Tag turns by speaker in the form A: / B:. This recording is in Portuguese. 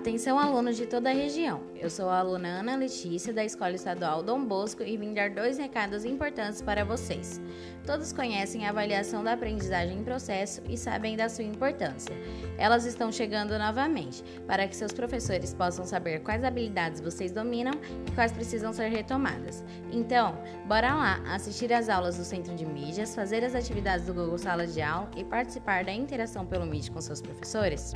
A: Atenção alunos de toda a região. Eu sou a aluna Ana Letícia da Escola Estadual Dom Bosco e vim dar dois recados importantes para vocês. Todos conhecem a avaliação da aprendizagem em processo e sabem da sua importância. Elas estão chegando novamente para que seus professores possam saber quais habilidades vocês dominam e quais precisam ser retomadas. Então, bora lá assistir às aulas do Centro de Mídias, fazer as atividades do Google Sala de Aula e participar da interação pelo Meet com seus professores?